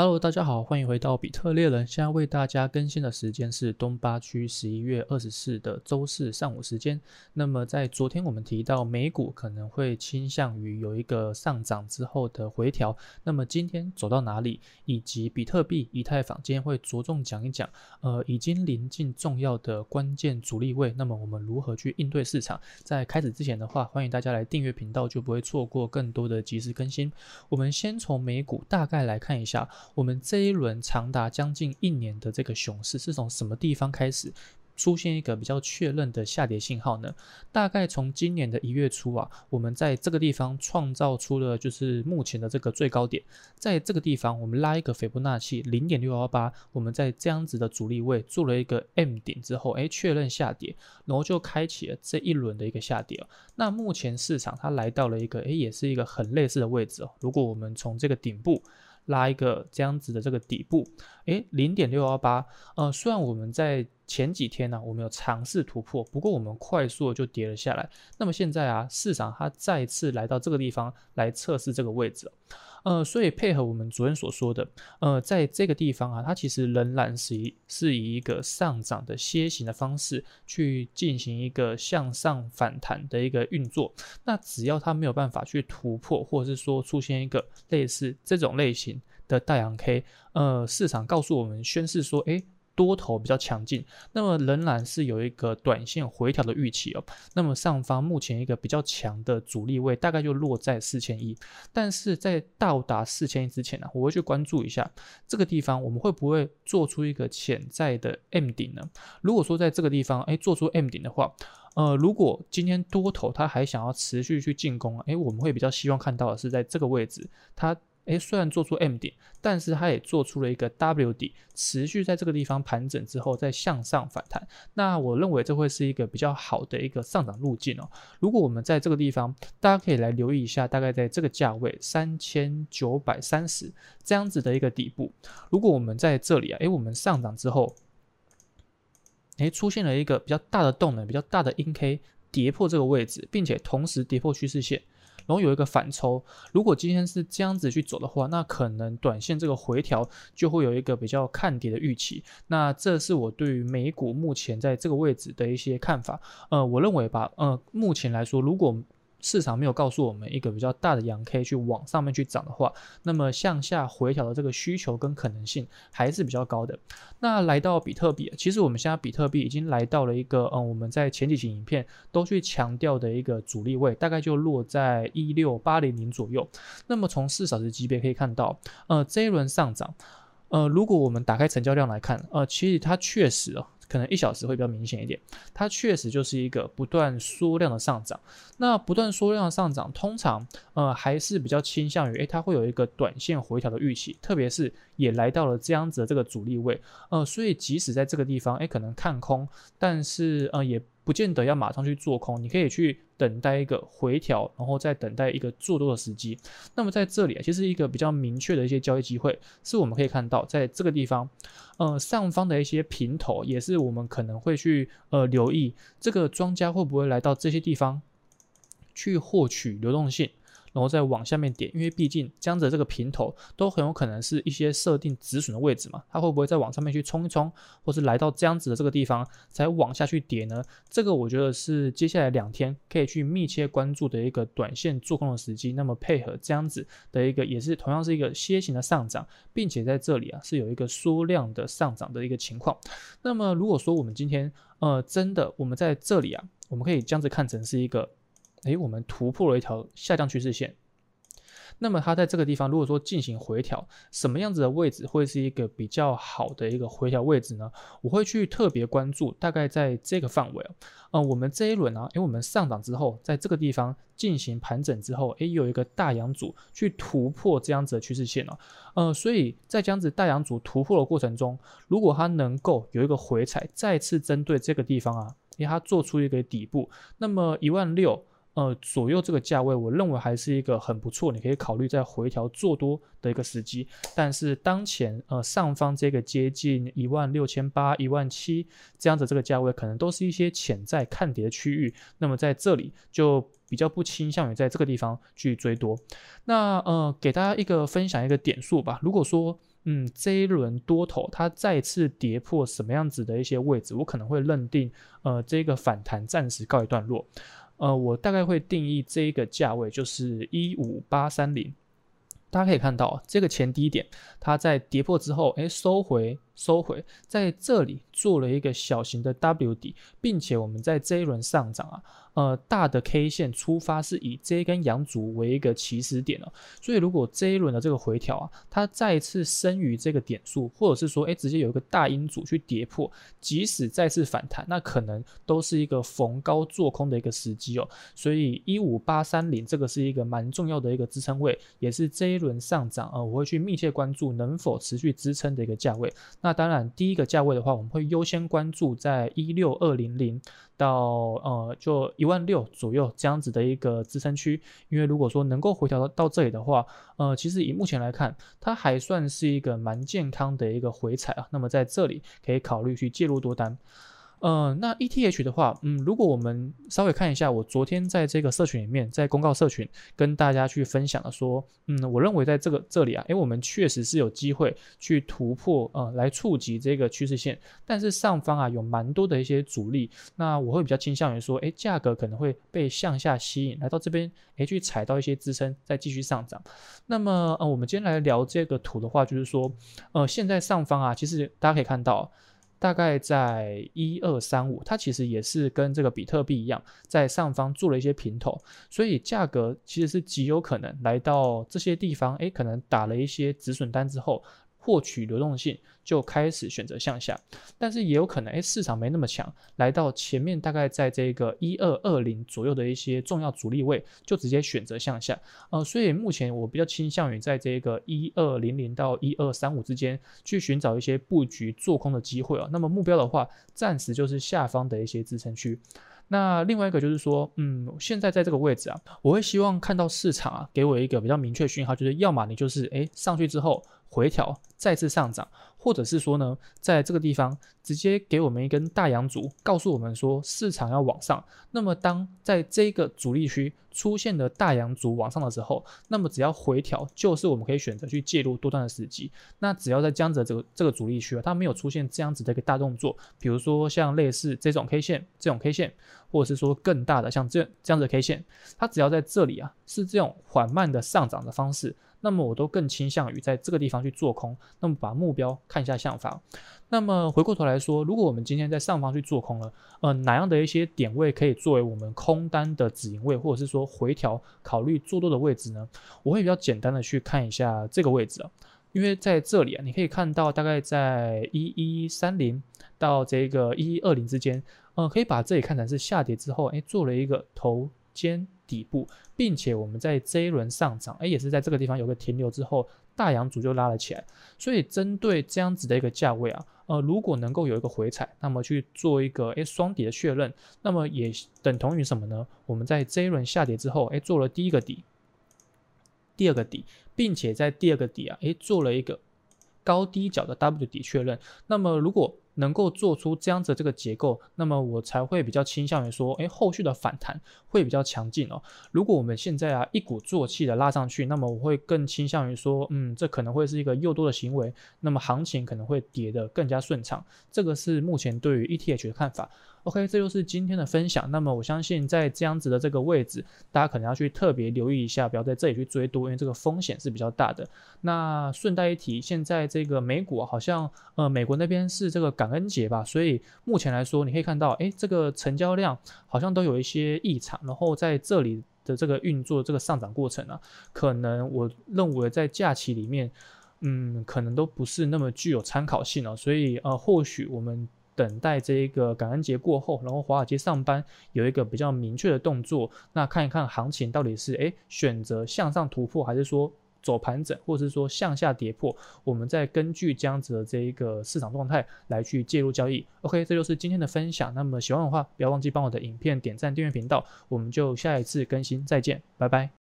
Hello，大家好，欢迎回到比特猎人。现在为大家更新的时间是东八区十一月二十四的周四上午时间。那么在昨天我们提到美股可能会倾向于有一个上涨之后的回调。那么今天走到哪里，以及比特币、以太坊今天会着重讲一讲，呃，已经临近重要的关键阻力位。那么我们如何去应对市场？在开始之前的话，欢迎大家来订阅频道，就不会错过更多的及时更新。我们先从美股大概来看一下。我们这一轮长达将近一年的这个熊市是从什么地方开始出现一个比较确认的下跌信号呢？大概从今年的一月初啊，我们在这个地方创造出了就是目前的这个最高点，在这个地方我们拉一个斐波那契零点六幺八，我们在这样子的阻力位做了一个 M 顶之后，哎，确认下跌，然后就开启了这一轮的一个下跌哦。那目前市场它来到了一个哎，也是一个很类似的位置哦。如果我们从这个顶部。拉一个这样子的这个底部，诶，零点六幺八，呃，虽然我们在前几天呢、我们有尝试突破，不过我们快速就跌了下来。那么现在啊，市场它再次来到这个地方来测试这个位置。呃，所以配合我们昨天所说的，呃，在这个地方啊，它其实仍然是以是以一个上涨的楔形的方式去进行一个向上反弹的一个运作。那只要它没有办法去突破，或者是说出现一个类似这种类型的大阳 K，呃，市场告诉我们宣示说，诶。多头比较强劲，那么仍然是有一个短线回调的预期哦。那么上方目前一个比较强的阻力位大概就落在四千一，但是在到达四千一之前呢、我会去关注一下这个地方，我们会不会做出一个潜在的 M 顶呢？如果说在这个地方，哎，做出 M 顶的话，呃，如果今天多头它还想要持续去进攻，哎，我们会比较希望看到的是在这个位置它。诶，虽然做出 M 点，但是它也做出了一个 W 底，持续在这个地方盘整之后再向上反弹。那我认为这会是一个比较好的一个上涨路径哦。如果我们在这个地方，大家可以来留意一下，大概在这个价位三千九百三十这样子的一个底部。如果我们在这里啊，诶，我们上涨之后，诶，出现了一个比较大的动能，比较大的阴 K 跌破这个位置，并且同时跌破趋势线。然后有一个反抽，如果今天是这样子去走的话，那可能短线这个回调就会有一个比较看跌的预期。那这是我对于美股目前在这个位置的一些看法。呃，我认为吧，呃，目前来说，如果市场没有告诉我们一个比较大的阳 K 去往上面去涨的话，那么向下回调的这个需求跟可能性还是比较高的。那来到比特币，其实我们现在比特币已经来到了一个，嗯，我们在前几期影片都去强调的一个阻力位，大概就落在一六八零零左右。那么从四小时级别可以看到，呃，这一轮上涨，呃，如果我们打开成交量来看，呃，其实它确实哦。可能一小时会比较明显一点，它确实就是一个不断缩量的上涨。那不断缩量上涨，通常呃还是比较倾向于，诶，它会有一个短线回调的预期，特别是也来到了这样子的这个阻力位，呃，所以即使在这个地方，诶，可能看空，但是呃也。不见得要马上去做空，你可以去等待一个回调，然后再等待一个做多的时机。那么在这里啊，其实一个比较明确的一些交易机会，是我们可以看到在这个地方，呃，上方的一些平头，也是我们可能会去呃留意这个庄家会不会来到这些地方去获取流动性。然后再往下面点，因为毕竟这样子这个平头都很有可能是一些设定止损的位置嘛，它会不会再往上面去冲一冲，或是来到这样子的这个地方才往下去跌呢？这个我觉得是接下来两天可以去密切关注的一个短线做空的时机。那么配合这样子的一个，也是同样是一个楔形的上涨，并且在这里啊是有一个缩量的上涨的一个情况。那么如果说我们今天呃真的我们在这里啊，我们可以这样子看成是一个。诶，我们突破了一条下降趋势线，那么它在这个地方，如果说进行回调，什么样子的位置会是一个比较好的一个回调位置呢？我会去特别关注，大概在这个范围啊，呃，我们这一轮啊，因为我们上涨之后，在这个地方进行盘整之后，诶，有一个大阳组去突破这样子的趋势线了，呃，所以在这样子大阳组突破的过程中，如果它能够有一个回踩，再次针对这个地方啊，因为它做出一个底部，那么一万六。呃，左右这个价位，我认为还是一个很不错，你可以考虑再回调做多的一个时机。但是当前呃上方这个接近一万六千八、一万七这样子这个价位，可能都是一些潜在看跌的区域。那么在这里就比较不倾向于在这个地方去追多。那呃，给大家一个分享一个点数吧。如果说嗯，这一轮多头它再次跌破什么样子的一些位置，我可能会认定，呃，这个反弹暂时告一段落。呃，我大概会定义这一个价位就是一五八三零。大家可以看到，这个前低点它在跌破之后，哎，收回。收回，在这里做了一个小型的 W 底，并且我们在这一轮上涨啊，呃，大的 K 线出发是以这根阳烛为一个起始点哦，所以如果这一轮的这个回调啊，它再次升于这个点数，或者是说，哎，直接有一个大阴烛去跌破，即使再次反弹，那可能都是一个逢高做空的一个时机哦。所以一五八三零这个是一个蛮重要的一个支撑位，也是这一轮上涨呃，我会去密切关注能否持续支撑的一个价位。那那当然，第一个价位的话，我们会优先关注在一六二零零到呃就一万六左右这样子的一个支撑区，因为如果说能够回调到到这里的话，呃，其实以目前来看，它还算是一个蛮健康的一个回踩啊。那么在这里可以考虑去介入多单。呃，那 ETH 的话，嗯，如果我们稍微看一下，我昨天在这个社群里面，在公告社群跟大家去分享了，说，嗯，我认为在这个这里啊，诶，我们确实是有机会去突破，呃，来触及这个趋势线，但是上方啊有蛮多的一些阻力，那我会比较倾向于说，诶，价格可能会被向下吸引，来到这边，诶，去踩到一些支撑，再继续上涨。那么，呃，我们今天来聊这个图的话，就是说，呃，现在上方啊，其实大家可以看到。大概在一二三五，它其实也是跟这个比特币一样，在上方做了一些平头，所以价格其实是极有可能来到这些地方，诶，可能打了一些止损单之后。获取流动性就开始选择向下，但是也有可能，哎，市场没那么强，来到前面大概在这个一二二零左右的一些重要阻力位，就直接选择向下，呃，所以目前我比较倾向于在这个一二零零到一二三五之间去寻找一些布局做空的机会啊。那么目标的话，暂时就是下方的一些支撑区。那另外一个就是说，嗯，现在在这个位置啊，我会希望看到市场啊给我一个比较明确讯号，就是要么你就是哎上去之后。回调再次上涨，或者是说呢，在这个地方直接给我们一根大阳烛，告诉我们说市场要往上。那么当在这个阻力区出现的大阳烛往上的时候，那么只要回调，就是我们可以选择去介入多段的时机。那只要在这样子的这个这个阻力区啊，它没有出现这样子的一个大动作，比如说像类似这种 K 线、这种 K 线，或者是说更大的像这这样子的 K 线，它只要在这里啊是这种缓慢的上涨的方式。那么我都更倾向于在这个地方去做空，那么把目标看一下下方。那么回过头来说，如果我们今天在上方去做空了，呃，哪样的一些点位可以作为我们空单的止盈位，或者是说回调考虑做多的位置呢？我会比较简单的去看一下这个位置啊，因为在这里啊，你可以看到大概在一一三零到这个一一二零之间，呃，可以把这里看成是下跌之后，哎，做了一个头肩。底部，并且我们在这一轮上涨，哎，也是在这个地方有个停留之后，大阳烛就拉了起来。所以针对这样子的一个价位啊，呃，如果能够有一个回踩，那么去做一个哎双底的确认，那么也等同于什么呢？我们在这一轮下跌之后，哎，做了第一个底，第二个底，并且在第二个底啊，哎，做了一个高低角的 W 底确认。那么如果能够做出这样子的这个结构，那么我才会比较倾向于说，哎，后续的反弹会比较强劲哦。如果我们现在啊一鼓作气的拉上去，那么我会更倾向于说，嗯，这可能会是一个诱多的行为，那么行情可能会跌得更加顺畅。这个是目前对于 ETH 的看法。OK，这就是今天的分享。那么我相信在这样子的这个位置，大家可能要去特别留意一下，不要在这里去追多，因为这个风险是比较大的。那顺带一提，现在这个美股好像呃美国那边是这个港感恩节吧，所以目前来说你可以看到，诶，这个成交量好像都有一些异常，然后在这里的这个运作这个上涨过程啊，可能我认为在假期里面，嗯，可能都不是那么具有参考性了，所以呃或许我们。等待这一个感恩节过后，然后华尔街上班有一个比较明确的动作，那看一看行情到底是诶选择向上突破，还是说走盘整，或者是说向下跌破，我们再根据这样子的这一个市场状态来去介入交易。OK，这就是今天的分享。那么喜欢的话，不要忘记帮我的影片点赞、订阅频道。我们就下一次更新再见，拜拜。